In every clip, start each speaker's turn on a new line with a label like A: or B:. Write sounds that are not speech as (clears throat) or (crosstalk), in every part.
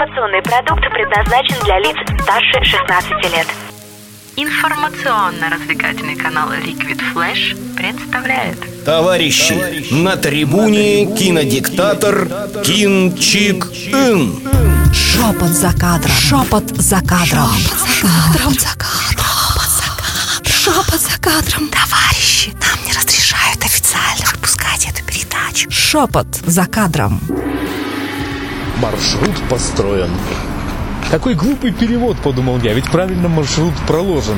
A: Информационный продукт предназначен для лиц старше 16 лет.
B: Информационно-развлекательный канал Liquid Flash представляет
C: Товарищи, на трибуне кинодиктатор Кин Чик Ин.
D: Шепот за кадром. Шепот за кадром. Шепот за кадром. Шепот за кадром. Товарищи, нам не разрешают официально выпускать эту передачу. Шепот за кадром.
E: Маршрут построен. Какой глупый перевод, подумал я, ведь правильно маршрут проложен.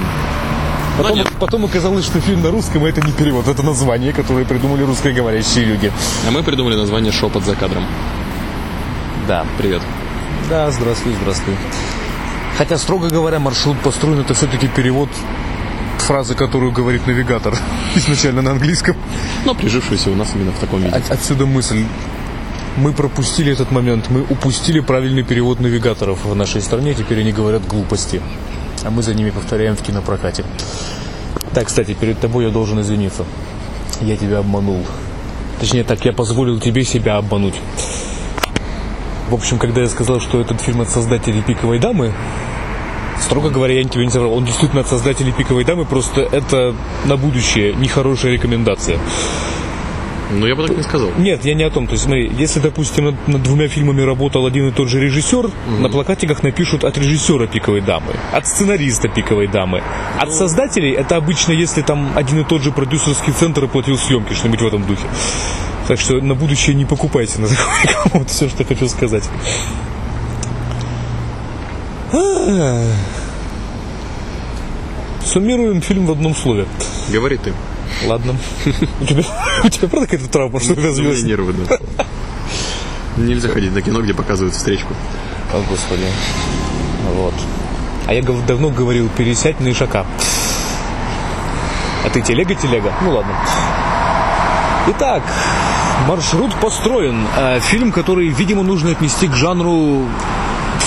E: Потом, потом оказалось, что фильм на русском это не перевод, это название, которое придумали русскоговорящие люди.
F: А мы придумали название «Шепот за кадром».
E: Да.
F: Привет.
E: Да, здравствуй, здравствуй. Хотя, строго говоря, маршрут построен это все-таки перевод фразы, которую говорит навигатор (laughs) изначально на английском.
F: Но прижившийся у нас именно в таком виде.
E: От- отсюда мысль. Мы пропустили этот момент, мы упустили правильный перевод навигаторов в нашей стране, теперь они говорят глупости. А мы за ними повторяем в кинопрокате. Так, кстати, перед тобой я должен извиниться. Я тебя обманул. Точнее так, я позволил тебе себя обмануть. В общем, когда я сказал, что этот фильм от создателей «Пиковой дамы», строго говоря, я тебе не соврал. Он действительно от создателей «Пиковой дамы», просто это на будущее нехорошая рекомендация.
F: Ну, я бы так не сказал.
E: Нет, я не о том. То есть, смотри, если, допустим, над, над двумя фильмами работал один и тот же режиссер, на плакатиках напишут от режиссера «Пиковой дамы», от сценариста «Пиковой дамы». От создателей это обычно, если там один и тот же продюсерский центр оплатил съемки, что-нибудь в этом духе. Так что на будущее не покупайте на рекламу. Вот все, что хочу сказать. Суммируем фильм в одном слове.
F: Говори ты.
E: Ладно. У тебя, у тебя правда какая-то травма, что ты
F: У меня
E: развелся?
F: нервы, да. Нельзя ходить на кино, где показывают встречку.
E: О, Господи. Вот. А я давно говорил, пересядь на ишака. А ты телега-телега? Ну ладно. Итак, маршрут построен. Э, Фильм, который, видимо, нужно отнести к жанру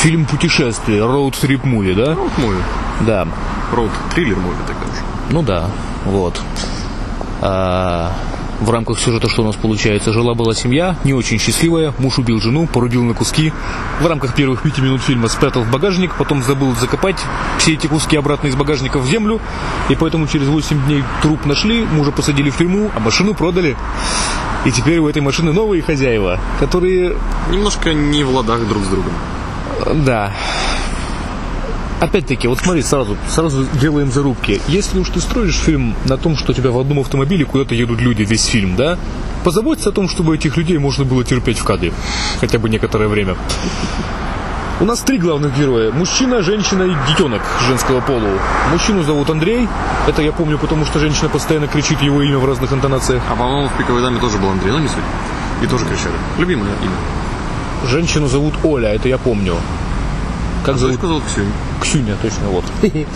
E: фильм путешествия, road trip movie, да?
F: Роуд муви.
E: Да.
F: Роуд триллер муви тогда уж.
E: Ну да, вот. А, в рамках сюжета что у нас получается? Жила-была семья, не очень счастливая, муж убил жену, порубил на куски. В рамках первых пяти минут фильма спрятал в багажник, потом забыл закопать все эти куски обратно из багажника в землю, и поэтому через 8 дней труп нашли, мужа посадили в тюрьму, а машину продали. И теперь у этой машины новые хозяева, которые
F: Немножко не в ладах друг с другом.
E: да. Опять-таки, вот смотри, сразу, сразу делаем зарубки. Если уж ты строишь фильм на том, что у тебя в одном автомобиле куда-то едут люди весь фильм, да, позаботься о том, чтобы этих людей можно было терпеть в кадре. Хотя бы некоторое время. У нас три главных героя. Мужчина, женщина и детенок женского пола. Мужчину зовут Андрей. Это я помню, потому что женщина постоянно кричит его имя в разных интонациях.
F: А, по-моему, в «Пиковой даме» тоже был Андрей, но не суть. И тоже кричали. Любимое имя.
E: Женщину зовут Оля, это я помню. Как зовут?
F: Зовут Ксюня.
E: Ксюня, точно, вот. (laughs)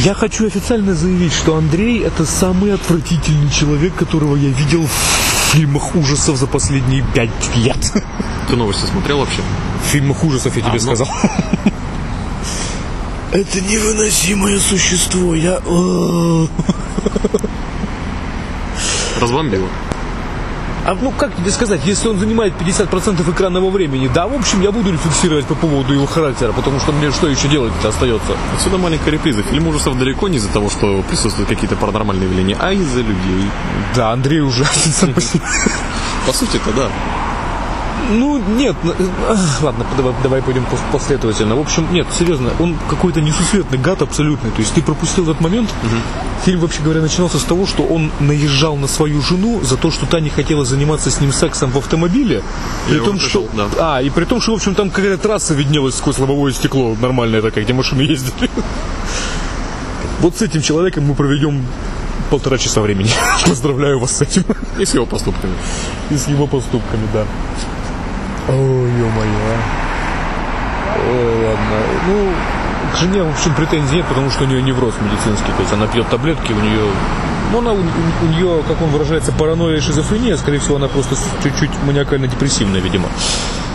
E: Я хочу официально заявить, что Андрей это самый отвратительный человек, которого я видел в фильмах ужасов за последние пять лет. (laughs)
F: Ты новости смотрел вообще?
E: В фильмах ужасов я тебе
F: ну.
E: сказал. (laughs) Это невыносимое существо. Я... э,
F: Разбомбило.
E: А ну как тебе сказать, если он занимает 50% экранного времени, да, в общем, я буду рефлексировать по поводу его характера, потому что мне что еще делать-то остается?
F: Отсюда маленькая реприза. Фильм ужасов далеко не из-за того, что присутствуют какие-то паранормальные явления, а из-за людей.
E: Да, Андрей ужасен. По
F: сути-то, да.
E: Ну, нет, ну, э, ладно, давай, давай пойдем пос- последовательно. В общем, нет, серьезно, он какой-то несусветный гад абсолютный. То есть ты пропустил этот момент. Фильм, вообще говоря, начинался с того, что он наезжал на свою жену за то, что та не хотела заниматься с ним сексом в автомобиле. При
F: Я
E: том,
F: уже
E: что...
F: да.
E: А, и при том, что, в общем, там какая-то трасса виднелась сквозь лобовое стекло, нормальная такая, где машины ездили. (laughs) Вот с этим человеком мы проведем полтора часа времени. (laughs) Поздравляю вас с этим.
F: И с его поступками.
E: И с его поступками, да. Ой, ё-моё. Ой, ладно. Ну, к жене, в общем, претензий нет, потому что у нее невроз медицинский. То есть она пьет таблетки, у нее... Ну, она, у, у нее, как он выражается, паранойя и шизофрения. Скорее всего, она просто чуть-чуть маниакально-депрессивная, видимо.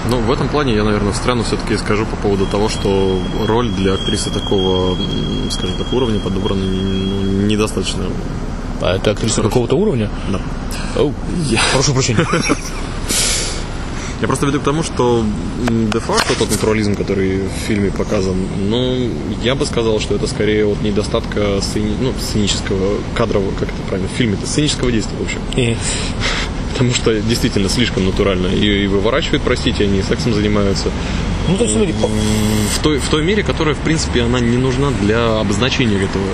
F: Ну, в этом плане я, наверное, встряну все-таки скажу по поводу того, что роль для актрисы такого, скажем так, уровня подобрана ну, недостаточно.
E: А это актриса
F: Хорошо. какого-то
E: уровня?
F: Да.
E: Прошу прощения. (laughs)
F: Я просто веду к тому, что де-факто тот натурализм, который в фильме показан, ну, я бы сказал, что это скорее от недостатка сцени- ну, сценического, кадрового, как это правильно, в фильме-то, сценического действия, в общем. (laughs) Потому что действительно слишком натурально. И, и выворачивают, простите, они сексом занимаются.
E: Ну, то есть, по-
F: В той, в той мере, которая, в принципе, она не нужна для обозначения этого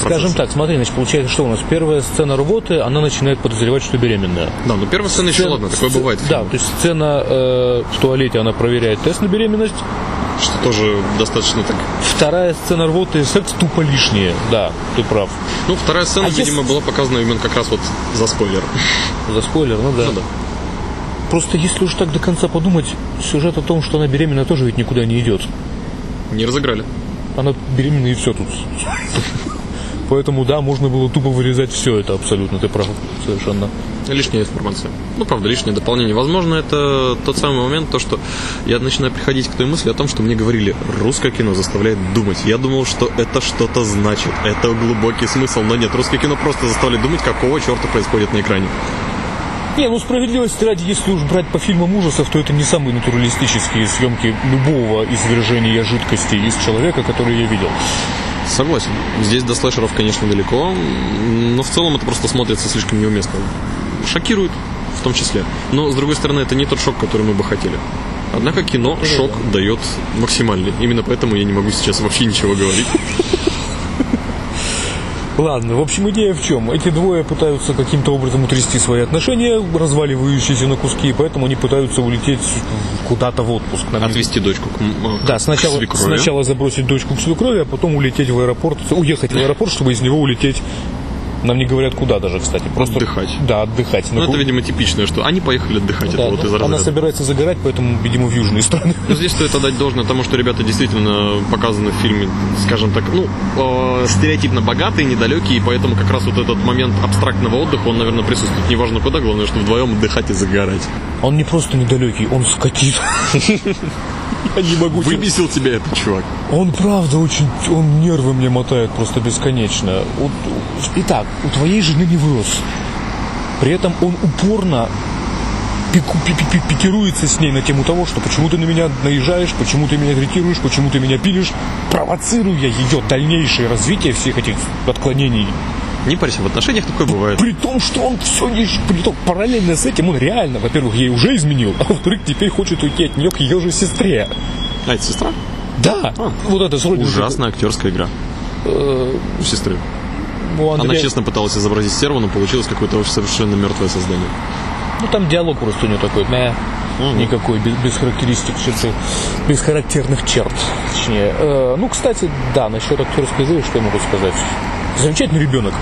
E: скажем
F: процесса.
E: так, смотри, значит, получается, что у нас первая сцена рвоты, она начинает подозревать, что беременная.
F: Да, но первая сцена еще
E: Сцена-
F: ладно, такое бывает.
E: Да, то есть сцена э, в туалете, она проверяет тест на беременность.
F: Что тоже достаточно так.
E: Вторая сцена рвоты, секс тупо лишнее. Да, ты прав.
F: Ну, вторая сцена,
E: А
F: видимо,
E: если-
F: была показана именно как раз вот за спойлер.
E: За спойлер, ну да.
F: Ну да.
E: Просто если уж так до конца подумать, сюжет о том, что она беременна, тоже ведь никуда не идет.
F: Не разыграли.
E: Она беременна и все тут. Поэтому, да, можно было тупо вырезать все это абсолютно, ты прав, совершенно.
F: Лишняя информация. Ну, правда, лишнее дополнение. Возможно, это тот самый момент, то, что я начинаю приходить к той мысли о том, что мне говорили, русское кино заставляет думать. Я думал, что это что-то значит. Это глубокий смысл, но нет, русское кино просто заставляет думать, какого черта происходит на экране.
E: Не, ну справедливости ради, если уж брать по фильмам ужасов, то это не самые натуралистические съемки любого извержения жидкости из человека, который я видел.
F: Согласен. Здесь до слэшеров, конечно, далеко, но в целом это просто смотрится слишком неуместно. Шокирует в том числе. Но, с другой стороны, это не тот шок, который мы бы хотели. Однако кино шок дает максимальный. Именно поэтому я не могу сейчас вообще ничего говорить.
E: Ладно, в общем, идея в чем? Эти двое пытаются каким-то образом утрясти свои отношения, разваливающиеся на куски, поэтому они пытаются улететь куда-то в отпуск. Нам не-
F: Отвести дочку к, э,
E: Да,
F: к
E: сначала,
F: свекрови.
E: сначала забросить дочку к свекрови, а потом улететь в аэропорт, уехать в аэропорт, чтобы из него улететь. Нам не говорят куда даже, кстати. Просто
F: Отдыхать.
E: Да, отдыхать.
F: Ну,
E: На
F: это, видимо, типичное, что они поехали отдыхать.
E: Да,
F: это вот
E: ну,
F: из
E: она собирается загорать, поэтому, видимо, в южные страны.
F: Но здесь стоит отдать должное тому, что ребята действительно показаны в фильме, скажем так, ну, э, стереотипно богатые, недалекие, и поэтому как раз вот этот момент абстрактного отдыха, он, наверное, присутствует неважно куда, главное, что вдвоем отдыхать и загорать.
E: Он не просто недалекий, он скотит. Я не могу
F: Выбесил тебя этот чувак.
E: Он правда очень, он нервы мне мотает просто бесконечно. Вот, итак, у твоей жены невроз. При этом он упорно пику- пи- пи- пи- пикируется с ней на тему того, что почему ты на меня наезжаешь, почему ты меня третируешь, почему ты меня пилишь, провоцируя ее дальнейшее развитие всех этих отклонений.
F: Не парься, в отношениях такое бывает.
E: При том, что он все не... При том, параллельно с этим он реально, во-первых, ей уже изменил, а во-вторых, теперь хочет уйти от нее к ее же сестре.
F: А, это сестра?
E: Да,
F: А,
E: вот это сродни-
F: Ужасная актерская игра. У сестры.
E: У
F: Она
E: Андрея-
F: честно пыталась изобразить стерву, но получилось какое-то совершенно мертвое создание.
E: Ну, там диалог просто у него такой, мя, никакой, без, без характеристик, черты, без характерных черт, точнее. Э, ну, кстати, да, насчет актерской игры, что я могу сказать. Замечательный ребенок.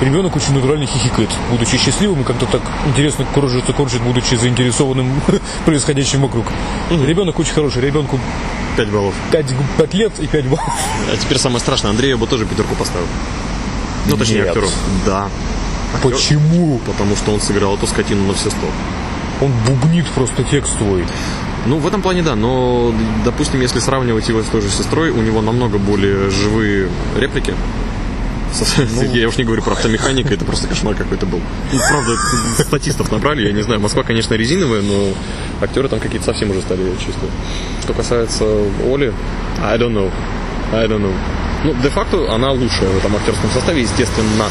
E: Ребенок очень натурально хихикает, будучи счастливым и как-то так интересно кружит, будучи заинтересованным (laughs) происходящим вокруг. Ребенок очень хороший, ребенку
F: Пять баллов.
E: 5, лет и 5 баллов.
F: А теперь самое страшное, Андрею бы тоже пятерку поставил. Ну, точнее,
E: Нет.
F: актеру. Да. Актер-
E: Почему?
F: Потому что он сыграл эту скотину на все сто.
E: Он бубнит просто текст твой.
F: Ну, в этом плане да, но, допустим, если сравнивать его с той же сестрой, у него намного более живые реплики. Со- (laughs) Я уж не говорю про автомеханика, это просто кошмар какой-то был. Ну, правда, статистов набрали, я не знаю. Москва, конечно, резиновая, но актеры там какие-то совсем уже стали, я чувствую. Что касается Оли, I don't know. I don't know. Ну, де-факто она лучшая в этом актерском составе, естественно.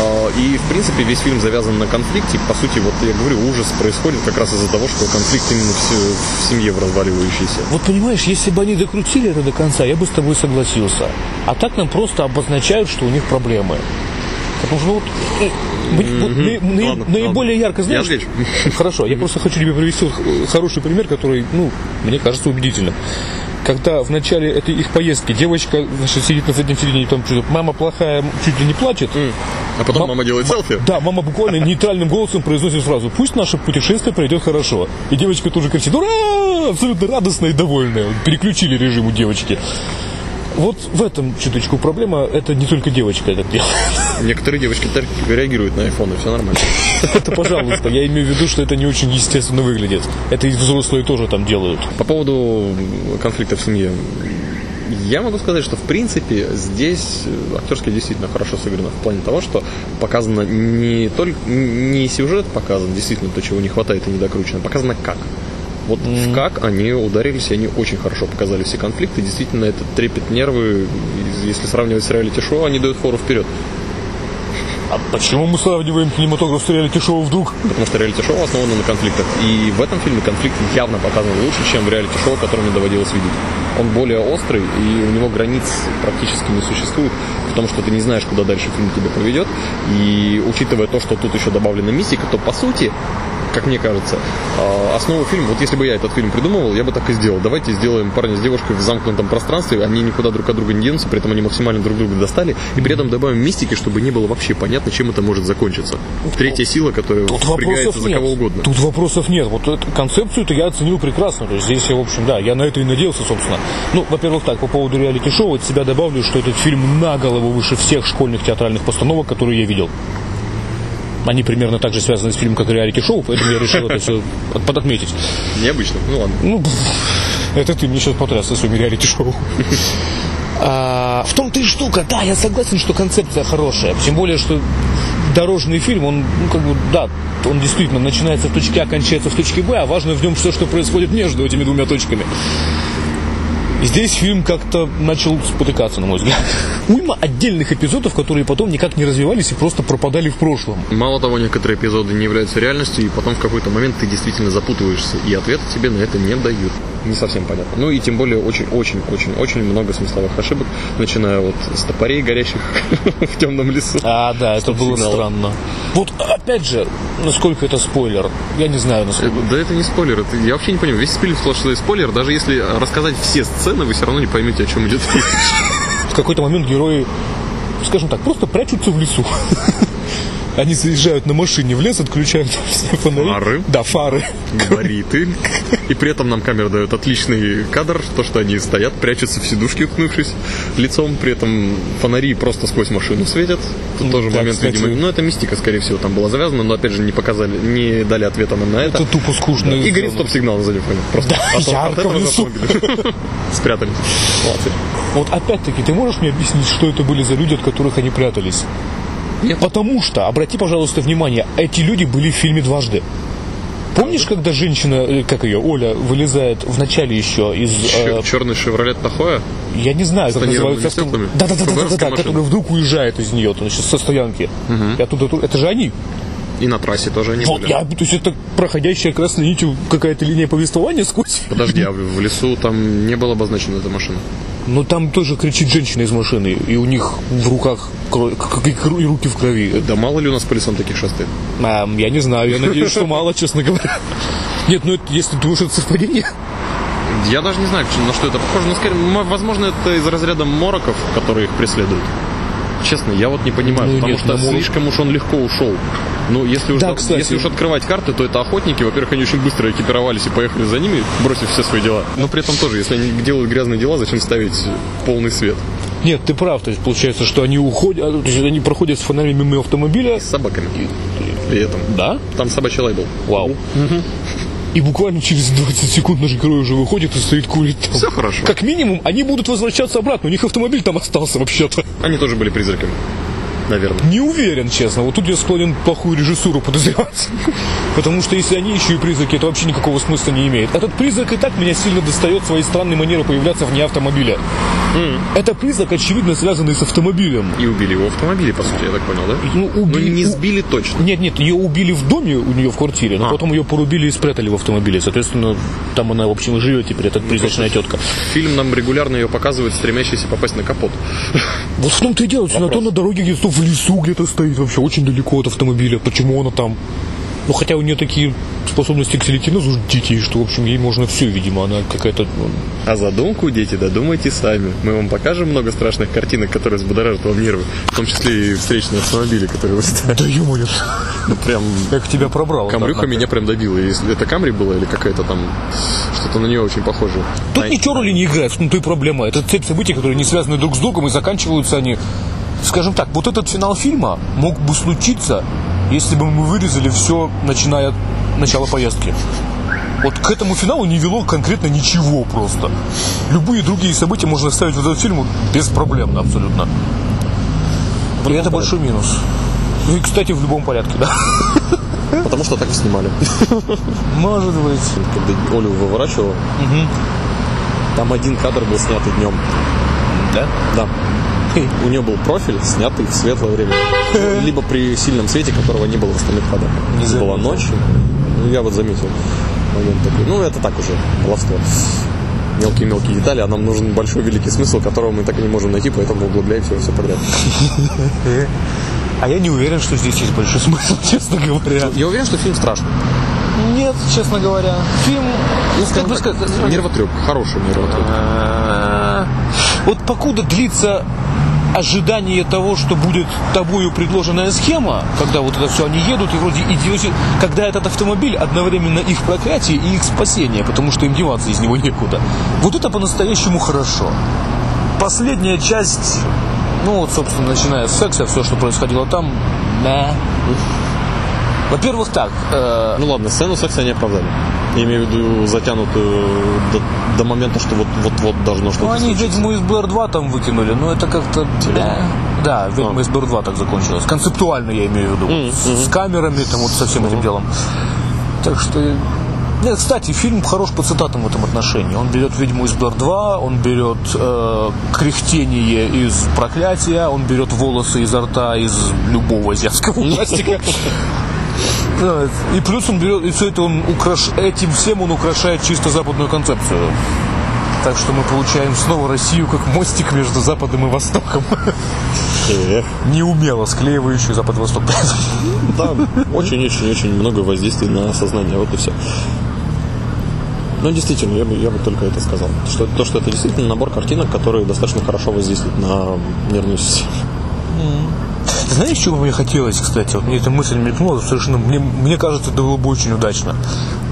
F: А, И, в принципе, весь фильм завязан на конфликте. По сути, вот я говорю, ужас происходит как раз из-за того, что конфликт именно в, в семье в разваливающейся.
E: Вот понимаешь, если бы они докрутили это до конца, я бы с тобой согласился. А так нам просто обозначают, что у них проблемы. Потому что ну, вот, быть- вот наи-
F: Ладно,
E: наиболее
F: ладно.
E: ярко, знаешь...
F: Я отвечу.
E: Хорошо, я просто хочу тебе привести вот, хороший пример, который, ну, мне кажется убедительным. Когда в начале этой их поездки девочка значит, сидит на заднем сиденье, там что-то, мама плохая, чуть ли не плачет.
F: А потом
E: Мам-
F: мама делает селфи.
E: Да, мама буквально нейтральным голосом произносит фразу «Пусть наше путешествие пройдет хорошо». И девочка тоже кричит «Ура!» Абсолютно радостная и довольная. Переключили режим у девочки. Вот в этом чуточку проблема. Это не только девочка это делает.
F: Некоторые девочки так реагируют на и все нормально.
E: Это, пожалуйста. Я имею в виду, что это не очень естественно выглядит. Это и взрослые тоже там делают.
F: По поводу конфликта в семье. Я могу сказать, что в принципе здесь э, актерски действительно хорошо сыграно в плане того, что показано не только не сюжет показан, действительно то, чего не хватает и не докручено, показано как. Вот в как они ударились, они очень хорошо показали все конфликты. Действительно, этот трепет нервы, если сравнивать с реалити-шоу, они дают фору вперед.
E: А почему мы сравниваем кинематограф с реалити-шоу вдруг?
F: Потому что реалити-шоу основано на конфликтах. И в этом фильме конфликт явно показан лучше, чем в реалити-шоу, которое мне доводилось видеть. Он более острый, и у него границ практически не существует, потому что ты не знаешь, куда дальше фильм тебя поведет. И учитывая то, что тут еще добавлена мистика, то по сути как мне кажется, а, основу фильма, вот если бы я этот фильм придумывал, я бы так и сделал. Давайте сделаем парня с девушкой в замкнутом пространстве, они никуда друг от друга не денутся, при этом они максимально друг друга достали, и при этом добавим мистики, чтобы не было вообще понятно, чем это может закончиться. Третья сила, которая
E: Тут
F: впрягается за
E: нет.
F: кого угодно.
E: Тут вопросов нет. Вот эту концепцию-то я оценил прекрасно. То есть здесь я, в общем, да, я на это и надеялся, собственно. Ну, во-первых, так, по поводу реалити-шоу, от себя добавлю, что этот фильм на голову выше всех школьных театральных постановок, которые я видел. Они примерно так же связаны с фильмом, как и реалити-шоу, поэтому я решил это все подотметить.
F: Необычно. Ну ладно.
E: Ну, это ты мне сейчас потряс со своими реалити-шоу. А, в том-то и штука, да, я согласен, что концепция хорошая. Тем более, что дорожный фильм, он, ну, как бы, да, он действительно начинается в точке А, кончается в точке Б, а важно в нем все, что происходит между этими двумя точками. Здесь фильм как-то начал спотыкаться, на мой взгляд. Уйма отдельных эпизодов, которые потом никак не развивались и просто пропадали в прошлом.
F: Мало того, некоторые эпизоды не являются реальностью, и потом в какой-то момент ты действительно запутываешься, и ответа тебе на это не дают. Не совсем понятно. Ну и тем более очень-очень-очень-очень много смысловых ошибок, начиная вот с топорей, горящих (laughs) в темном лесу.
E: А, да, это было странно. Вот, опять же, насколько это спойлер, я не знаю, насколько.
F: Да это не спойлер, это, я вообще не понимаю. Весь фильм сплошной спойлер, даже если рассказать все сцены, вы все равно не поймете, о чем идет речь.
E: В какой-то момент герои, скажем так, просто прячутся в лесу. (laughs) Они заезжают на машине в лес, отключают все фонари.
F: Фары.
E: Да, фары.
F: Габариты. И при этом нам камера дает отличный кадр, то, что они стоят, прячутся в сидушки, уткнувшись лицом, при этом фонари просто сквозь машину светят. Тут тоже
E: да,
F: момент,
E: кстати.
F: видимо, ну это мистика, скорее всего, там была завязана, но опять же не показали, не дали ответа нам на это.
E: Это тупо скучно.
F: И горит стоп-сигнал на заднем фоне. Просто
E: Да,
F: от- от
E: ярко в лесу.
F: Спрятали.
E: Вот опять-таки, ты можешь мне объяснить, что это были за люди, от которых они прятались?
F: Нет.
E: Потому что, обрати, пожалуйста, внимание, эти люди были в фильме дважды. Помнишь, когда женщина, э, как ее, Оля, вылезает в начале еще из... э,
F: Черный Шевролет Тахоя?
E: я не знаю, как называется авто... Да, да, да, да, да, да, который вдруг уезжает из нее, то есть со стоянки. И оттуда, ту- это же они.
F: И на трассе тоже они
E: Вот
F: были.
E: я, то есть это проходящая красной нитью какая-то линия повествования сквозь.
F: Подожди, а в лесу там не была обозначена эта машина?
E: Но там тоже кричит женщина из машины, и у них в руках кровь, и руки в крови.
F: Да мало ли у нас по лесам таких шастает?
E: А, я не знаю, я надеюсь, что мало, честно говоря. Нет, ну это, если думаешь, это совпадение.
F: Я даже не знаю, на что это похоже. Но, скорее, возможно, это из разряда мороков, которые их преследуют. Честно, я вот не понимаю,
E: Ну,
F: потому
E: нет,
F: что
E: ну,
F: слишком уж он легко ушел. Ну, если уж,
E: Да, кстати.
F: если уж открывать карты, то это охотники. Во-первых, они очень быстро экипировались и поехали за ними, бросив все свои дела. Но при этом тоже, если они делают грязные дела, зачем ставить полный свет?
E: Нет, ты прав, то есть получается, что они уходят, а, то есть они проходят с фонарями мимо автомобиля.
F: С собаками. При этом.
E: Да?
F: Там собачий лай был.
E: Вау. И буквально через 20 секунд наш герой уже выходит и стоит курит там.
F: Все хорошо.
E: Как минимум, они будут возвращаться обратно. У них автомобиль там остался вообще-то.
F: Они тоже были призраками. Наверное.
E: Не уверен, честно. Вот тут я склонен плохую режиссуру подозревать. (laughs) Потому что если они еще и призраки, это вообще никакого смысла не имеет. Этот призрак и так меня сильно достает своей странной манерой появляться вне автомобиля. Это призрак, очевидно, связанный с автомобилем.
F: И убили его в автомобиле, по сути, я так понял, да?
E: Ну, убили-
F: не
E: у-
F: сбили точно.
E: Нет, нет, ее убили в доме у нее в квартире, но
F: А.
E: потом ее порубили и спрятали в автомобиле. Соответственно, там она, в общем, и живет теперь, эта призрачная тетка.
F: Фильм нам регулярно ее показывает, стремящийся попасть на капот. (laughs)
E: Вот в том-то и дело, что на то на дороге где-то то в лесу где-то стоит, вообще очень далеко от автомобиля. Почему она там? Ну, хотя у нее такие способности к телекинезу дикие, что, в общем, ей можно все, видимо, она какая-то... ну,
F: А задумку, дети, додумайте сами. Мы вам покажем много страшных картинок, которые взбудоражат вам нервы. В том числе и встречные автомобили, которые вылетают.
E: Да ё
F: Ну, прям...
E: как тебя пробрало.
F: Камрюха меня прям добила. Если это Камри было или какая-то там... Что-то на нее очень похоже.
E: Тут
F: А-
E: ничего роли не играет, в том-то и проблема. Это цепь событий, которые не связаны друг с другом, и заканчиваются они... Скажем так, вот этот финал фильма мог бы случиться, если бы мы вырезали все, начиная от начала поездки. Вот к этому финалу не вело конкретно ничего просто. Любые другие события можно ставить в этот фильм вот беспроблемно абсолютно. И это большой минус. Ну и, кстати, в любом порядке, да.
F: Потому что так и снимали. (laughs)
E: Может быть.
F: Когда Олю выворачивал, там один кадр был снятый днем.
E: Да?
F: Да. (laughs) У нее был профиль, снятый в светлое время. (laughs) Либо при сильном свете, которого не было в остальных кадрах.
E: Не
F: Была ночь. Ну, я вот заметил момент такой. Ну, это так уже, баловство. Мелкие-мелкие детали, а нам нужен большой великий смысл, которого мы так и не можем найти, поэтому углубляемся все подряд. (laughs)
E: А я не уверен, что здесь есть большой смысл, честно говоря.
F: Я уверен, что фильм страшный.
E: Нет, честно говоря. Фильм, как бы сказать,
F: Нервотреп, хороший нервотреп.
E: Вот покуда длится ожидание того, что будет тобою предложенная схема, когда вот это все они едут и вроде идете, когда этот автомобиль одновременно их проклятие и их спасение, потому что им деваться из него некуда. Вот это по-настоящему хорошо. Последняя часть, ну вот, собственно, начиная с секса, все, что происходило там, да. Во-первых, так, э,
F: Ну ладно, сцену секса они оправдали. Я имею в виду затянутую до, до момента, что вот- вот-вот должно что-то
E: Ну, они
F: случиться.
E: ведьму из БР-2 там выкинули, но это как-то... Да, да ведьма
F: А.
E: из БР-2 так закончилась. Концептуально, я имею в виду.
F: Мгм,
E: С, с камерами, там вот со всем этим делом. Так что... Нет, кстати, фильм хорош по цитатам в этом отношении. Он берет «Ведьму из Блэр-2», он берет э, кряхтение из «Проклятия», он берет волосы изо рта из любого азиатского ужастика. (laughs) И плюс он берет, и все это он украш... этим всем он украшает чисто западную концепцию. Так что мы получаем снова Россию как мостик между Западом и Востоком.
F: Эх,
E: Неумело склеивающий Запад-Восток.
F: Да, очень-очень-очень много воздействий на сознание, вот и все. Ну, действительно, я бы, я бы только это сказал. Что, то, что это действительно набор картинок, которые достаточно хорошо воздействуют на нервную систему.
E: Ты знаешь, чего мне хотелось, кстати? Вот мне эта мысль мелькнула, совершенно, мне, мне кажется, это было бы очень удачно.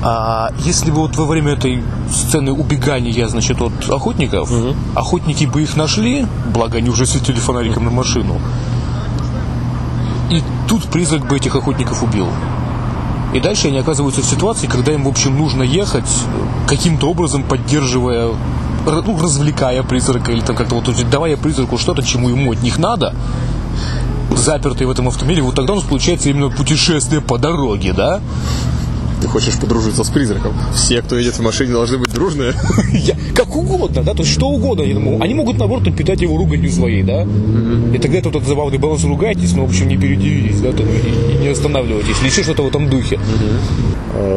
E: А если бы вот во время этой сцены убегания, значит, от охотников, охотники бы их нашли, благо они уже светили фонариком на машину, и тут призрак бы этих охотников убил. И дальше они оказываются в ситуации, когда им, в общем, нужно ехать, э, каким-то образом поддерживая, ну, развлекая призрака, или там как-то вот давая призраку что-то, чему ему от них надо, запертый в этом автомобиле, вот тогда у нас получается именно путешествие по дороге, да?
F: Ты хочешь подружиться с призраком? Все, кто едет в машине, должны быть дружные. (laughs)
E: Я, как угодно, да, то есть что угодно. Они, могут- они могут, наоборот, напитать его руганью своей, да? И тогда тут этот забавный баланс ругайтесь, но, в общем, не передивитесь, да, там, и, и не останавливайтесь. Или еще что-то в этом духе.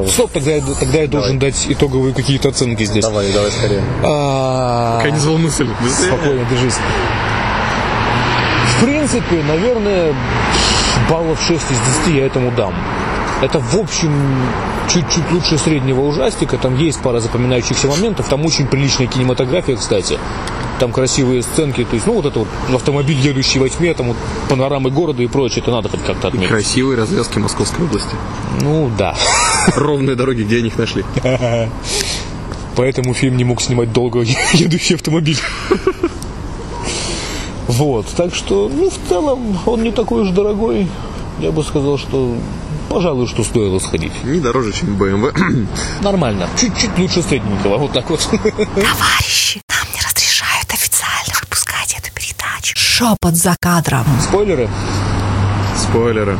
E: Стоп, тогда, я- тогда я должен дать итоговые какие-то оценки здесь.
F: Давай, давай скорее.
E: А,
F: Я не звал мысль.
E: Спокойно, держись. В принципе, наверное, баллов 6 из 10 я этому дам. Это, в общем, чуть-чуть лучше среднего ужастика. Там есть пара запоминающихся моментов. Там очень приличная кинематография, кстати. Там красивые сценки. То есть, ну, вот это вот автомобиль, едущий во тьме, там вот панорамы города и прочее. Это надо хоть как-то отметить.
F: Красивые развязки Московской области.
E: Ну, да.
F: Ровные дороги, где они их нашли.
E: Поэтому фильм не мог снимать долго (laughs) едущий автомобиль. Вот, так что, ну, в целом, он не такой уж дорогой. Я бы сказал, что, пожалуй, что стоило сходить.
F: Не дороже, чем BMW. (clears throat)
E: Нормально. Чуть-чуть лучше средненького, вот так вот. (laughs)
D: Товарищи, нам не разрешают официально выпускать эту передачу. Шепот за кадром.
E: Спойлеры?
F: Спойлеры.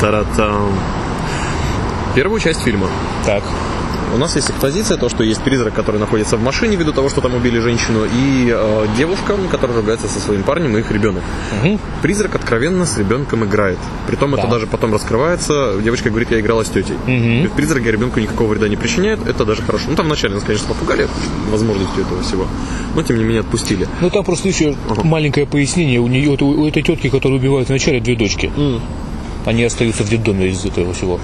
F: Таратам. Первую часть фильма.
E: Так.
F: У нас есть экспозиция, то, что есть призрак, который находится в машине ввиду того, что там убили женщину, и э, девушка, которая ругается со своим парнем и их ребенок. Призрак откровенно с ребенком играет. Притом это
E: Да.
F: даже потом раскрывается. Девочка говорит, я играла с тетей. Есть Призрак ребенку никакого вреда не причиняет, это даже хорошо. Ну там вначале нас, конечно, попугали возможностью этого всего, но тем не менее отпустили.
E: Ну, там просто еще маленькое пояснение. У нее, у, этой тетки, которую убивают вначале, две дочки. Они остаются в детдоме из этого всего.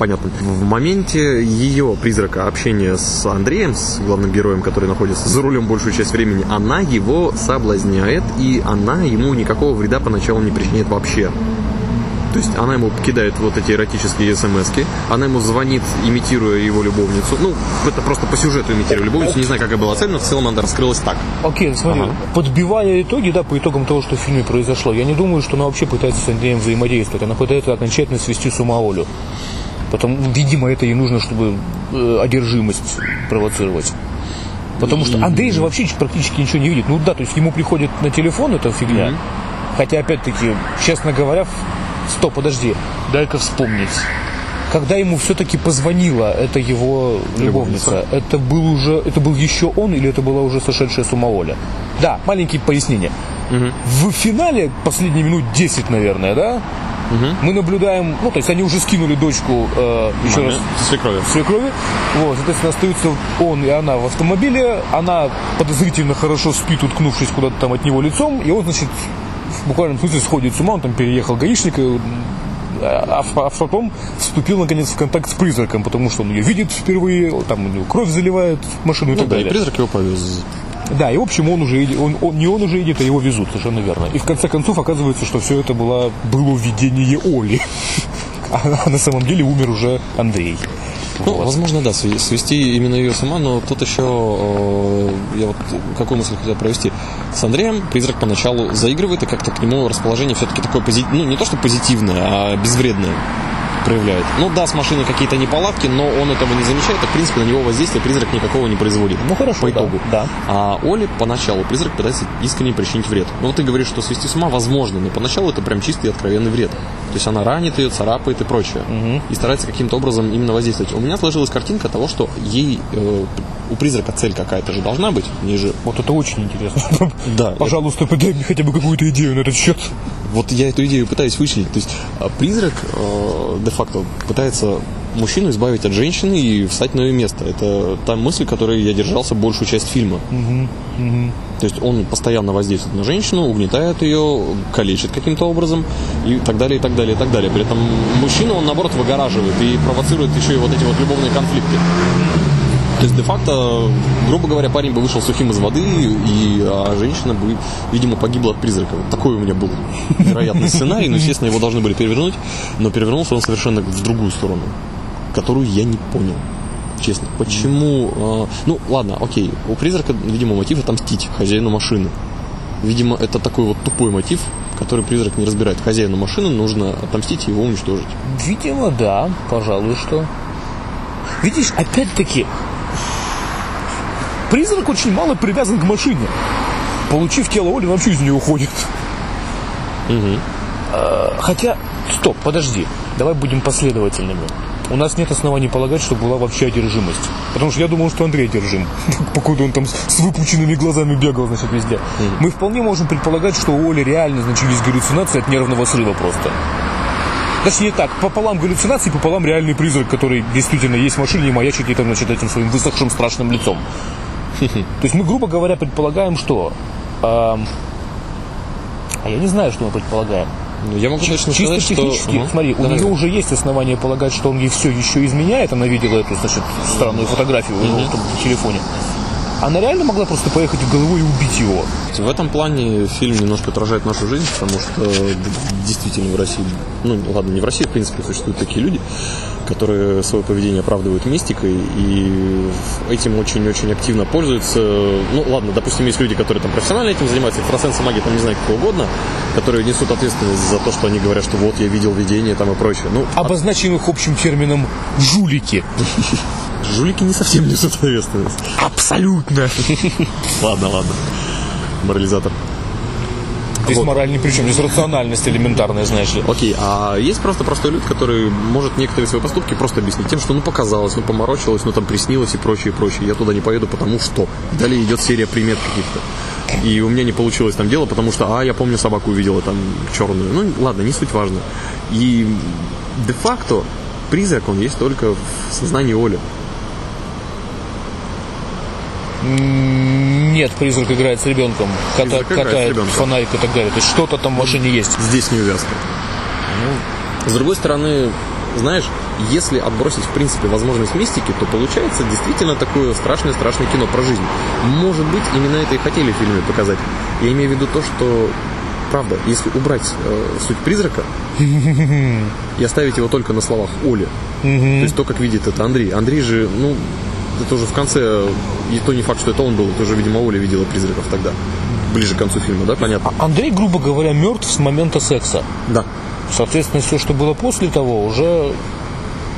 F: Понятно. В моменте ее призрака общения с Андреем, с главным героем, который находится за рулем большую часть времени, она его соблазняет, и она ему никакого вреда поначалу не причиняет вообще. То есть она ему кидает вот эти эротические смс она ему звонит, имитируя его любовницу. Ну, это просто по сюжету имитируя любовницу. Не знаю, какая была цель, но в целом она раскрылась так.
E: Окей, смотри,
F: Ага.
E: подбивая итоги, да, по итогам того, что в фильме произошло, я не думаю, что она вообще пытается с Андреем взаимодействовать. Она пытается окончательно свести с ума Олю. Потому, видимо, это ей нужно, чтобы э, одержимость провоцировать. Потому что Андрей же вообще практически ничего не видит. Ну да, то есть ему приходит на телефон эта фигня. Хотя, опять-таки, честно говоря, стоп, подожди, дай-ка вспомнить. Когда ему все-таки позвонила эта его любовница,
F: Любовница.
E: это был уже, это был еще он или это была уже сошедшая с ума Оля? Да, маленькие пояснения. В финале, последние минут 10, наверное, да, мы наблюдаем, ну, то есть они уже скинули дочку э, еще раз
F: Свекрови.
E: свекрови. Вот, соответственно, остаются он и она в автомобиле. Она подозрительно хорошо спит, уткнувшись куда-то там от него лицом. И он, значит, в буквальном смысле сходит с ума. Он там переехал гаишника, а, а потом вступил, наконец, в контакт с призраком, потому что он ее видит впервые, там у него кровь заливает машину и
F: Ну
E: так
F: да, и
E: далее.
F: призрак его повез.
E: Да, и в общем он уже он, он- не он уже едет, а его везут, совершенно верно. И в конце концов оказывается, что все это было, было видение Оли. (laughs) А на самом деле умер уже Андрей.
F: Ну,
E: Вот.
F: возможно, да, све- свести именно ее с ума, но тут еще, э, я вот какую мысль хотел провести. С Андреем призрак поначалу заигрывает, и как-то к нему расположение все-таки такое позитивное, ну, не то что позитивное, а безвредное проявляет. Ну да, с машиной какие-то неполадки, но он этого не замечает, и, в принципе, на него воздействия призрак никакого не производит.
E: Ну, хорошо,
F: по
E: да,
F: итогу.
E: да.
F: А Оле поначалу призрак пытается искренне причинить вред. Ну вот ты говоришь, что свести с ума возможно, но поначалу это прям чистый и откровенный вред. То есть она ранит ее, царапает и прочее. И старается каким-то образом именно воздействовать. У меня сложилась картинка того, что ей э, у призрака цель какая-то же должна быть. В ней же
E: Вот это очень интересно.
F: Да. (laughs)
E: Пожалуйста, подай мне хотя бы какую-то идею на этот счет.
F: Вот я эту идею пытаюсь вычленить. То есть а, призрак э, де-факто пытается мужчину избавить от женщины и встать на ее место. Это та мысль, которой я держался большую часть фильма. То есть он постоянно воздействует на женщину, угнетает ее, калечит каким-то образом и так далее, и так далее, и так далее. При этом мужчину он, наоборот, выгораживает и провоцирует еще и вот эти вот любовные конфликты. То есть, де-факто, грубо говоря, парень бы вышел сухим из воды, и, а женщина бы, видимо, погибла от призрака. Вот такой у меня был вероятный сценарий. Ну, естественно, его должны были перевернуть, но перевернулся он совершенно в другую сторону, которую я не понял. Честно. Почему... э, ну, ладно, окей. У призрака, видимо, мотив отомстить хозяину машины. Видимо, это такой вот тупой мотив, который призрак не разбирает. Хозяину машины нужно отомстить и его уничтожить.
E: Видимо, да, пожалуй, что. Видишь, опять-таки, призрак очень мало привязан к машине. Получив тело Оли, он вообще из нее уходит. Э, Хотя, стоп, подожди, давай будем последовательными. У нас нет оснований полагать, что была вообще одержимость. Потому что я думал, что Андрей одержим. (laughs) Покуда он там с выпученными глазами бегал, значит, везде. Мы вполне можем предполагать, что у Оли реально начались галлюцинации от нервного срыва просто. Точнее так, пополам галлюцинации, пополам реальный призрак, который действительно есть в машине и маячит ей там, значит, этим своим высохшим страшным лицом. (laughs) То есть мы, грубо говоря, предполагаем, что... а я не знаю, что мы предполагаем.
F: Ну, Я могу точно
E: Чисто
F: сказать, что...
E: технически,
F: Ага.
E: смотри, у
F: Давай.
E: нее уже есть основания полагать, что он ей все еще изменяет. Она видела эту, значит, странную фотографию у него в телефоне. Она реально могла просто поехать в голову и убить его.
F: В этом плане фильм немножко отражает нашу жизнь, потому что э, действительно в России, ну ладно, не в России, в принципе, существуют такие люди, которые свое поведение оправдывают мистикой и этим очень-очень активно пользуются. Ну ладно, допустим, есть люди, которые там профессионально этим занимаются, экстрасенсы, маги, там не знаю, кто угодно, которые несут ответственность за то, что они говорят, что вот я видел видение там и прочее. Ну,
E: Обозначим их общим термином «жулики». (laughs)
F: жулики не совсем несут ответственность.
E: Абсолютно.
F: Ладно, ладно. Морализатор.
E: Здесь
F: Вот.
E: мораль ни при чем, здесь рациональность элементарная, знаешь ли.
F: Окей, а есть просто простой люд, который может некоторые свои поступки просто объяснить тем, что ну показалось, ну поморочилось, ну там приснилось и прочее, и прочее. Я туда не поеду, потому что. Далее идет серия примет каких-то. И у меня не получилось там дело, потому что, а, я помню, собаку увидела там черную. Ну, ладно, не суть важно. И де-факто призрак, он есть только в сознании Оли.
E: Нет, призрак играет с ребенком,
F: Призрак с
E: катает
F: ребенком.
E: фонарик и так далее. То есть что-то там в машине есть.
F: Здесь неувязка. С другой стороны, знаешь, если отбросить, в принципе, возможность мистики, то получается действительно такое страшное-страшное кино про жизнь. Может быть, именно это и хотели в фильме показать. Я имею в виду то, что правда, если убрать э, суть призрака (laughs) и оставить его только на словах Оли, то есть то, как видит это Андрей. Андрей же, ну, это уже в конце, и то не факт, что это он был, это уже, видимо, Оля видела призраков тогда, ближе к концу фильма, да, понятно?
E: Андрей, грубо говоря, мертв с момента секса.
F: Да.
E: Соответственно, все, что было после того, уже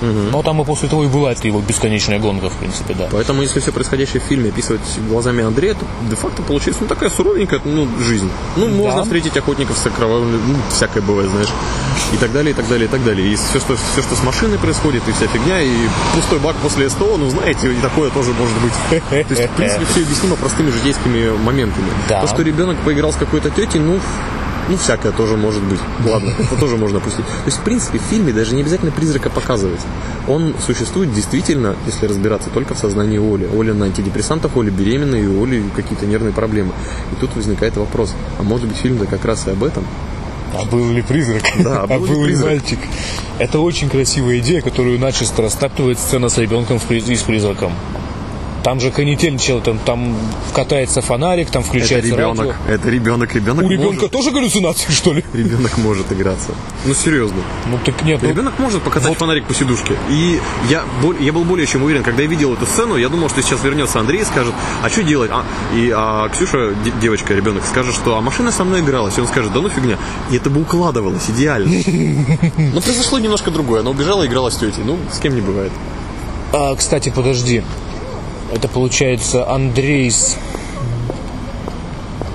E: Но там и после того и была эта его бесконечная гонка, в принципе, да.
F: Поэтому, если все происходящее в фильме описывать глазами Андрея, то де-факто получается ну, такая суровенькая ну, жизнь. Ну, можно встретить охотников с окровавленными, ну, всякое бывает, знаешь. И так далее, и так далее, и так далее. И все, что, все, что с машиной происходит, и вся фигня, и пустой бак после СТО, ну, знаете, и такое тоже может быть. (laughs) То есть, в принципе, все объяснимо простыми житейскими моментами.
E: Да.
F: То, что ребенок поиграл с какой-то тетей, ну, ну, всякое тоже может быть. Ладно, (laughs) это тоже можно опустить. То есть, в принципе, в фильме даже не обязательно призрака показывать. Он существует действительно, если разбираться, только в сознании Оли. Оля на антидепрессантах, Оля беременна, и у Оли какие-то нервные проблемы. И тут возникает вопрос, а может быть фильм-то как раз и об этом?
E: А был ли призрак?
F: Да, а (laughs) был ли
E: ли
F: призрак?
E: мальчик? Это очень красивая идея, которую начисто растаптывает сцена с ребенком и с призраком. Там же канитель, чел, там, там катается фонарик, там
F: Это
E: включается
F: ребенок.
E: радио.
F: Это ребенок. Ребенок
E: У ребенка
F: может.
E: тоже галлюцинации, что ли?
F: Ребенок может играться. Ну, серьезно.
E: Ну так нет, ну,
F: Ребенок может покатать фонарик по сидушке. И я, я был более чем уверен, когда я видел эту сцену, я думал, что сейчас вернется Андрей и скажет, а что делать? А, и а Ксюша, де- девочка, ребенок, скажет, что а машина со мной игралась. И он скажет, да ну фигня. И это бы укладывалось идеально. (laughs) Но произошло немножко другое. Она убежала и играла с тетей. Ну, с кем не бывает.
E: А, кстати, подожди. Это получается Андрей с...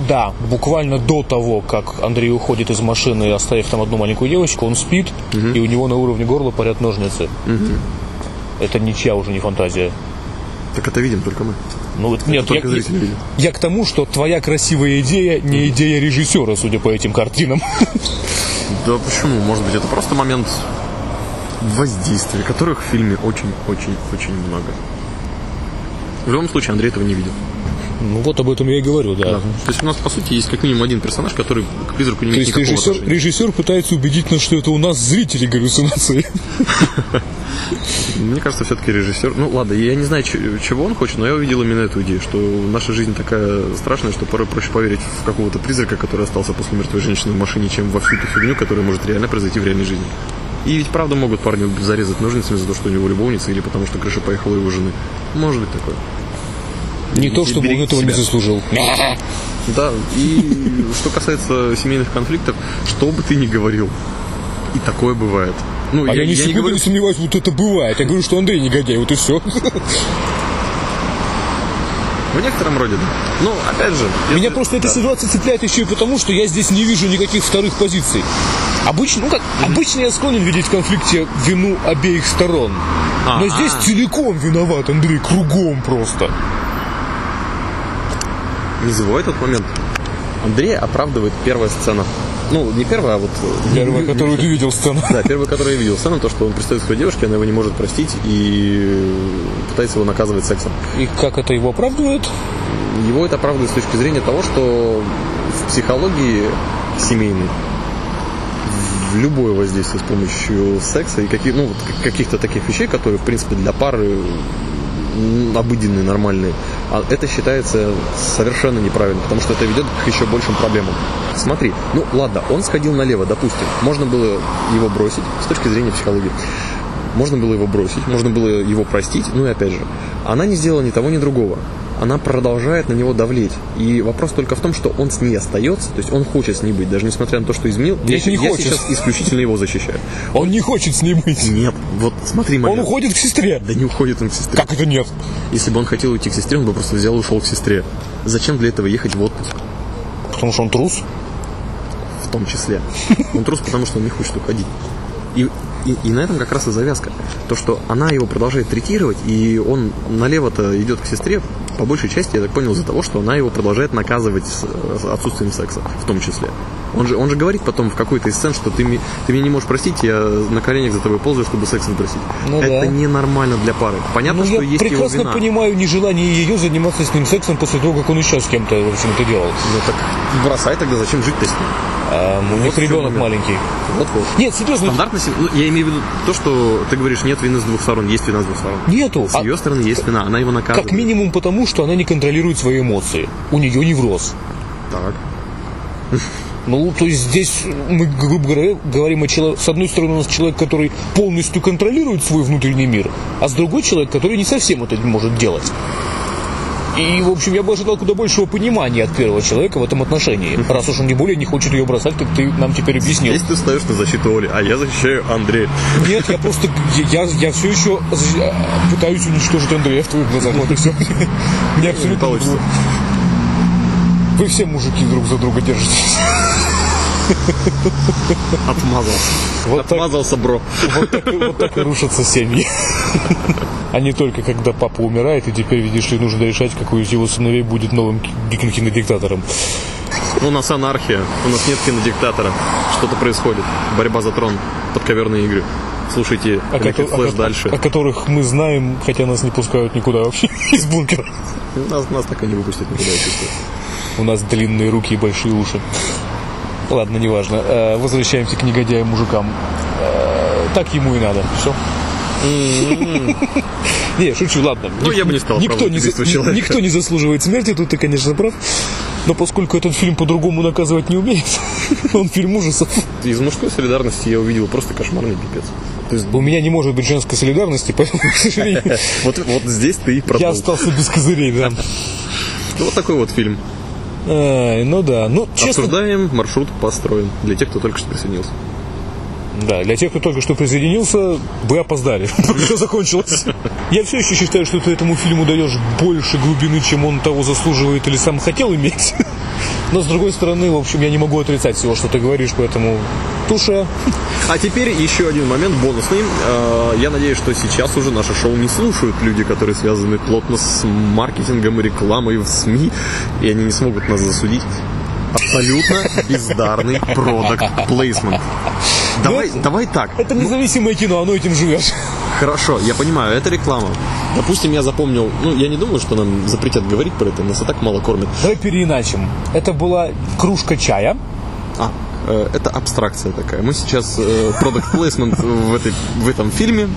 E: Да, буквально до того, как Андрей уходит из машины, оставив там одну маленькую девочку, он спит, и у него на уровне горла парят ножницы. Это ничья уже не фантазия.
F: Так это видим только мы.
E: Ну, вот нет, я,
F: видят.
E: я к тому, что твоя красивая идея не идея режиссера, судя по этим картинам.
F: Да почему? Может быть, это просто момент воздействия, которых в фильме очень-очень-очень много. В любом случае, Андрей этого не видел.
E: Ну вот об этом я и говорю, да.
F: То есть у нас, по сути, есть как минимум один персонаж, который к призраку не
E: То
F: имеет
E: есть
F: никакого
E: режиссер,
F: отношения.
E: режиссер пытается убедить нас, что это у нас зрители галлюцинации.
F: Мне кажется, все-таки режиссер... Ну, ладно, я не знаю, чего он хочет, но я увидел именно эту идею, что наша жизнь такая страшная, что порой проще поверить в какого-то призрака, который остался после мертвой женщины в машине, чем во всю эту фигню, которая может реально произойти в реальной жизни. И ведь правда могут парню зарезать ножницами за то, что у него любовница, или потому что крыша поехала его жены. Может быть такое.
E: Не то, чтобы он этого не
F: себя.
E: заслужил. (laughs)
F: Да, и что касается семейных конфликтов, что бы ты ни говорил, и такое бывает. Ну,
E: А я, ни
F: не
E: секунды
F: говорю,
E: не сомневаюсь, вот это бывает. Я говорю, что Андрей негодяй, вот и все. (laughs)
F: в некотором роде, да. Ну, опять же,
E: Меня
F: если-
E: просто эта
F: да.
E: ситуация цепляет еще и потому, что я здесь не вижу никаких вторых позиций. Обычно, ну как, обычно я склонен видеть в конфликте вину обеих сторон. Но
F: А-а.
E: здесь целиком виноват Андрей, кругом просто.
F: Не забывай тот момент. Андрей оправдывает первая сцена. Ну, не первая, а вот...
E: Первая, которую ты видел сцену.
F: Да, первая, которую я видел сцену, то, что он пристает к своей девушке, она его не может простить и пытается его наказывать сексом.
E: И как это его оправдывает?
F: Его это оправдывает с точки зрения того, что в психологии семейной в любое воздействие с помощью секса и каких, ну, вот каких-то таких вещей, которые, в принципе, для пары обыденные, нормальные, это считается совершенно неправильно, потому что это ведет к еще большим проблемам. Смотри, ну ладно, он сходил налево, допустим, можно было его бросить с точки зрения психологии. Можно было его бросить, можно было его простить, ну и опять же, она не сделала ни того, ни другого. Она продолжает на него давлеть. И вопрос только в том, что он с ней остается, то есть он хочет с ней быть, даже несмотря на то, что изменил.
E: Нет,
F: я,
E: не
F: я
E: хочет.
F: сейчас исключительно его защищаю.
E: Он не хочет с ней быть.
F: Нет, вот смотри,
E: Он
F: момент.
E: уходит к сестре.
F: Да не уходит он к сестре.
E: Как это нет?
F: Если бы он хотел уйти к сестре, он бы просто взял и ушел к сестре. Зачем для этого ехать в отпуск?
E: Потому что он трус.
F: в том числе. Он трус, потому что он не хочет уходить. И, и, и на этом как раз и завязка. То, что она его продолжает третировать, и он налево-то идет к сестре, по большей части, я так понял, из-за того, что она его продолжает наказывать с, отсутствием секса, в том числе. Он же, он же говорит потом в какой-то из сцен, что ты, ми- ты меня не можешь простить, я на коленях за тобой ползаю, чтобы секс запросить.
E: Ну
F: Это
E: да.
F: ненормально для пары. Понятно,
E: Ну,
F: что
E: я
F: есть его
E: прекрасно
F: вина.
E: понимаю нежелание ее заниматься с ним сексом после того, как он еще с кем-то, в общем, это делал.
F: Ну так бросай тогда, зачем жить-то с ним?
E: А, у них
F: в чем
E: ребенок маленький.
F: Вот-вот.
E: Нет, серьезно,
F: Стандартно, ну, я имею в виду то, что ты говоришь, нет вины с двух сторон, есть вина с двух сторон.
E: нету.
F: С
E: А
F: ее стороны есть вина, она его наказывает.
E: как минимум потому, что она не контролирует свои эмоции. У нее невроз.
F: Так. (laughs)
E: Ну, то есть здесь мы, грубо говоря, говорим о человеке. С одной стороны, у нас человек, который полностью контролирует свой внутренний мир, а с другой человек, который не совсем это может делать. И, в общем, я бы ожидал куда большего понимания от первого человека в этом отношении. Раз уж он не более не хочет ее бросать, как ты нам теперь объяснил.
F: Здесь ты ставишь на защиту Оли, а я защищаю Андрея.
E: Нет, я просто, я, я все еще защ- пытаюсь уничтожить Андрея в твоих глазах, вот и все. (laughs) Не абсолютно
F: получится.
E: Вы все мужики друг за друга держитесь.
F: Отмазался.
E: Вот так,
F: Отмазался, бро.
E: вот, так, вот так и рушатся семьи. (laughs) А не только когда папа умирает, и теперь, видишь ли, нужно решать, какой из его сыновей будет новым ки- кинодиктатором.
F: У нас анархия, у нас нет кинодиктатора. Что-то происходит. Борьба за трон, подковерные игры. Слушайте,
E: О,
F: Liquid
E: кото- о
F: Flash
E: ко-
F: дальше.
E: о которых мы знаем, хотя нас не пускают никуда вообще (laughs) из бункера.
F: Нас, нас так и не выпустят никуда, я чувствую.
E: У нас длинные руки и большие уши. Ладно, неважно. Э, Возвращаемся к негодяям мужикам. Э, Так ему и надо. Все. (laughs) Не, шучу, ладно.
F: Ну, я бы не стал
E: никто не, никто не заслуживает смерти, тут ты, конечно, прав. Но поскольку этот фильм по-другому наказывать не умеет, (laughs) он фильм ужасов.
F: Из мужской солидарности я увидел просто кошмарный пипец. То есть,
E: У меня не может быть женской солидарности, (laughs) поэтому, к сожалению,
F: вот, вот здесь ты и
E: я
F: пропал.
E: остался без козырей, да.
F: Ну, вот такой вот фильм.
E: Ай, ну да, ну честно,
F: Обсуждаем, маршрут построен. Для тех, кто только что присоединился.
E: Да, для тех, кто только что присоединился, вы опоздали. (laughs) Все закончилось. Я все еще считаю, что ты этому фильму даешь больше глубины, чем он того заслуживает или сам хотел иметь. (laughs) Но, с другой стороны, в общем, я не могу отрицать всего, что ты говоришь, поэтому туша.
F: А теперь еще один момент бонусный. Э, Я надеюсь, что сейчас уже наше шоу не слушают люди, которые связаны плотно с маркетингом и рекламой в СМИ, и они не смогут нас засудить. Абсолютно бездарный продукт плейсмент. Давай, давай так.
E: Это независимое кино, оно этим живет.
F: Хорошо, я понимаю, это реклама. Допустим, я запомнил, ну, я не думаю, что нам запретят говорить про это, нас и так мало кормят.
E: Давай переиначим. Это была кружка чая.
F: А, это абстракция такая. Мы сейчас э, product placement в, этой, в этом фильме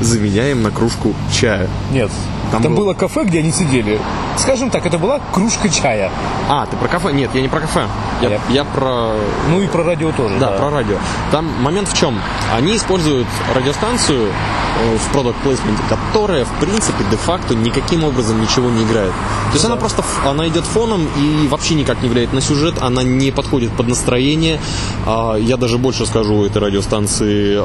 F: заменяем на кружку чая.
E: Нет.
F: Там
E: это
F: было-
E: было кафе, где они сидели. Скажем так, это была кружка чая.
F: А, ты про кафе? Нет, я не про кафе. Я,
E: Я-
F: я про...
E: Ну и про радио тоже.
F: Да, про радио. Там момент в чем? Они используют радиостанцию э, в product placement, которая, в принципе, де-факто никаким образом ничего не играет. То есть она просто, она идет фоном и вообще никак не влияет на сюжет, она не подходит под настроение. А, Я даже больше скажу, у этой радиостанции,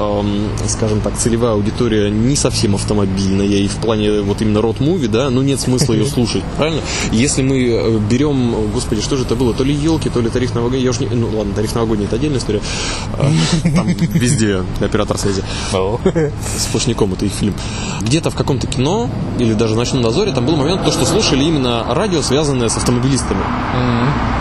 F: скажем так, целевая аудитория не совсем автомобильная, и в плане вот именно род-муви, да, ну нет смысла ее (laughs) слушать, правильно? Если мы э, берем, господи, что же это было, то ли елки, то ли тариф новогодний, я уж не, ну ладно, тариф новогодний это отдельная история, А, там везде оператор связи, сплошняком это их фильм. Где-то в каком-то кино или даже в «Ночном дозоре» там был момент, то, что слушали именно радио, связанное с автомобилистами.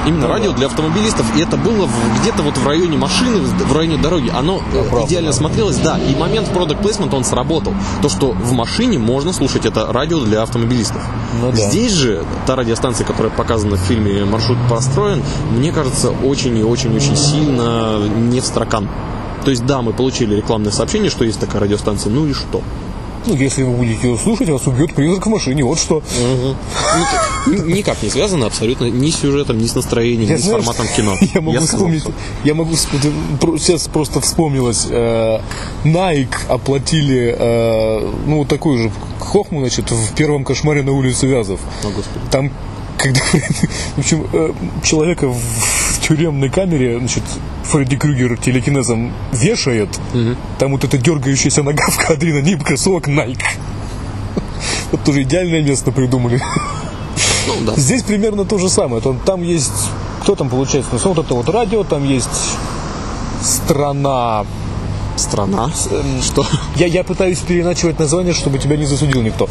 F: Именно радио для автомобилистов, и это было где-то вот в районе машины, в районе дороги. Оно э,
E: правда,
F: идеально
E: да.
F: смотрелось, да, и момент product placement, он сработал. То, что в машине можно слушать это радио для автомобилистов.
E: Ну да.
F: Здесь же та радиостанция, которая показана в фильме «Маршрут построен», мне кажется, очень и очень-очень сильно не в строкан. То есть, да, мы получили рекламное сообщение, что есть такая радиостанция, ну и что?
E: Ну, если вы будете ее слушать, вас убьет призрак в машине. Вот что.
F: Никак не связано абсолютно ни с сюжетом, ни с настроением,
E: Я
F: ни
E: знаю,
F: с форматом кино. (laughs)
E: Я могу вспомнить, я могу сейчас просто вспомнилось, э, Nike оплатили, э, ну, вот такую же хохму, значит, в первом кошмаре на улице Вязов.
F: О, Господи.
E: Там, когда, (laughs) в общем, э, человека в тюремной камере, значит, Фредди Крюгер телекинезом вешает, там вот эта дергающаяся нога в кадре, на ней кроссовок Nike. Вот тоже идеальное место придумали.
F: Ну, да.
E: Здесь примерно то же самое. Там, там есть, кто там получается, ну, вот это вот радио, там есть страна.
F: Страна. Что?
E: Я, я пытаюсь переначивать название, чтобы тебя не засудил никто.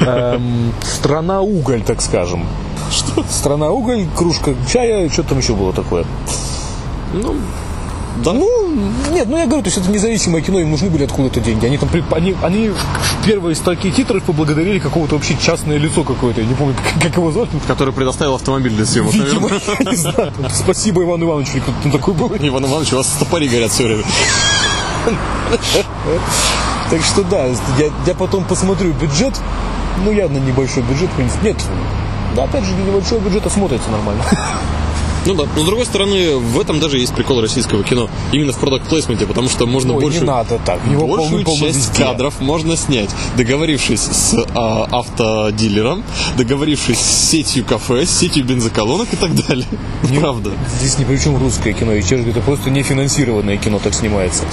E: Эм, страна уголь, так скажем. Что? Страна уголь, кружка чая, что там еще было такое?
F: Ну, да.
E: Ну, нет, ну я говорю, то есть это независимое кино, им нужны были откуда-то деньги. Они там, они, они в первой строке титров поблагодарили какого-то вообще частное лицо какое-то, я не помню, как, как его зовут.
F: который предоставил автомобиль для съемок,
E: Видимо,
F: наверное. (laughs)
E: не знаю. Спасибо Ивану Ивановичу, или кто там такой был.
F: Иван Иванович, у вас стопори горят все время.
E: Так что да, я, я потом посмотрю бюджет. Ну, явно небольшой бюджет. Нет, да, опять же, для небольшого бюджета смотрится нормально.
F: Ну да, но с другой стороны, в этом даже есть прикол российского кино. Именно в продакт плейсменте, потому что можно
E: Ой,
F: больше...
E: не надо так. У него
F: большую
E: полный,
F: часть
E: везде.
F: кадров можно снять, договорившись с а, автодилером, договорившись с сетью кафе, с сетью бензоколонок и так далее. Правда.
E: Здесь ни при чем русское кино. И честно, это просто нефинансированное кино так снимается.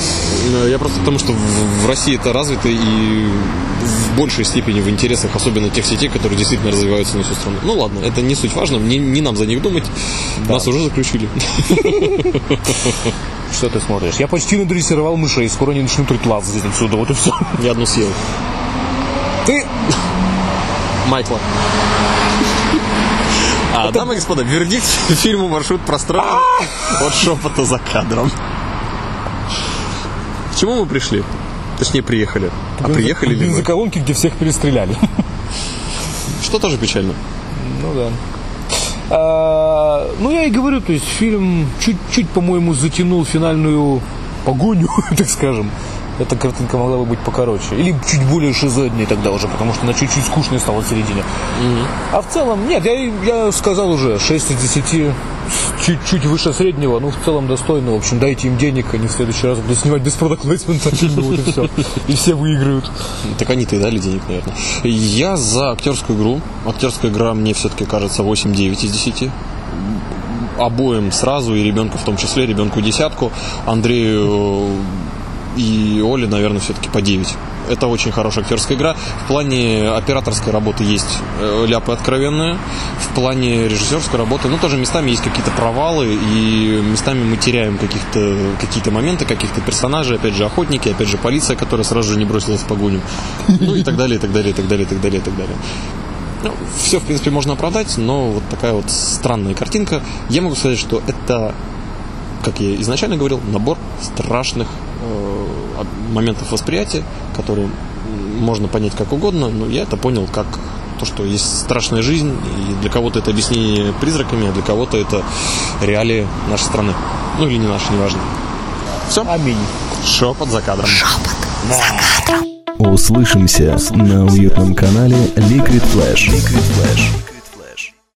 F: Э, Я просто потому, что в, в России это развито и в большей степени в интересах, особенно тех сетей, которые действительно развиваются на всю страну. Ну ладно, это не суть важно, не, не нам за них думать. Нас уже заключили. (laughs)
E: Что ты смотришь? Я почти надрессировал мышей. Скоро они начнут рыть лаз здесь отсюда. Вот и все.
F: Я одну съел.
E: Ты...
F: Майкла. (laughs) А, дамы и господа, вердикт (laughs) фильму «Маршрут пространства» от шепота за кадром. К чему мы пришли? Точнее, приехали. А приехали ли мы?
E: Бензоколонки, где всех перестреляли.
F: Что тоже печально.
E: Ну да. А, ну, я и говорю, то есть фильм чуть-чуть, по-моему, затянул финальную погоню, (laughs) так скажем. Эта картинка могла бы быть покороче. Или чуть более шизоидней тогда уже, потому что она чуть-чуть скучной стала в середине. А в целом, нет, я, я сказал уже, 6 из 10, чуть-чуть выше среднего, ну, в целом достойно. В общем, дайте им денег, они в следующий раз будут снимать без продакт (laughs) вот и все. И все выиграют.
F: Так они-то и дали денег, наверное. Я за актерскую игру. Актерская игра мне все-таки кажется 8-9 из 10. Обоим сразу, и ребенку в том числе, ребенку десятку, Андрею и Оле, наверное, все-таки по 9. Это очень хорошая актерская игра. В плане операторской работы есть э, ляпы откровенные. В плане режиссерской работы, ну, тоже местами есть какие-то провалы, и местами мы теряем каких-то, какие-то моменты, каких-то персонажей, опять же, охотники, опять же, полиция, которая сразу же не бросилась в погоню. Ну, и так далее, и так далее, и так далее, и так далее, и так далее. Ну, все, в принципе, можно оправдать, но вот такая вот странная картинка. Я могу сказать, что это, как я изначально говорил, набор страшных э, моментов восприятия, которые можно понять как угодно, но я это понял как то, что есть страшная жизнь, и для кого-то это объяснение призраками, а для кого-то это реалии нашей страны. Ну или не нашей, неважно. Все.
E: Аминь.
F: Шепот за кадром.
C: Услышимся на уютном канале Liquid Flash. Liquid Flash.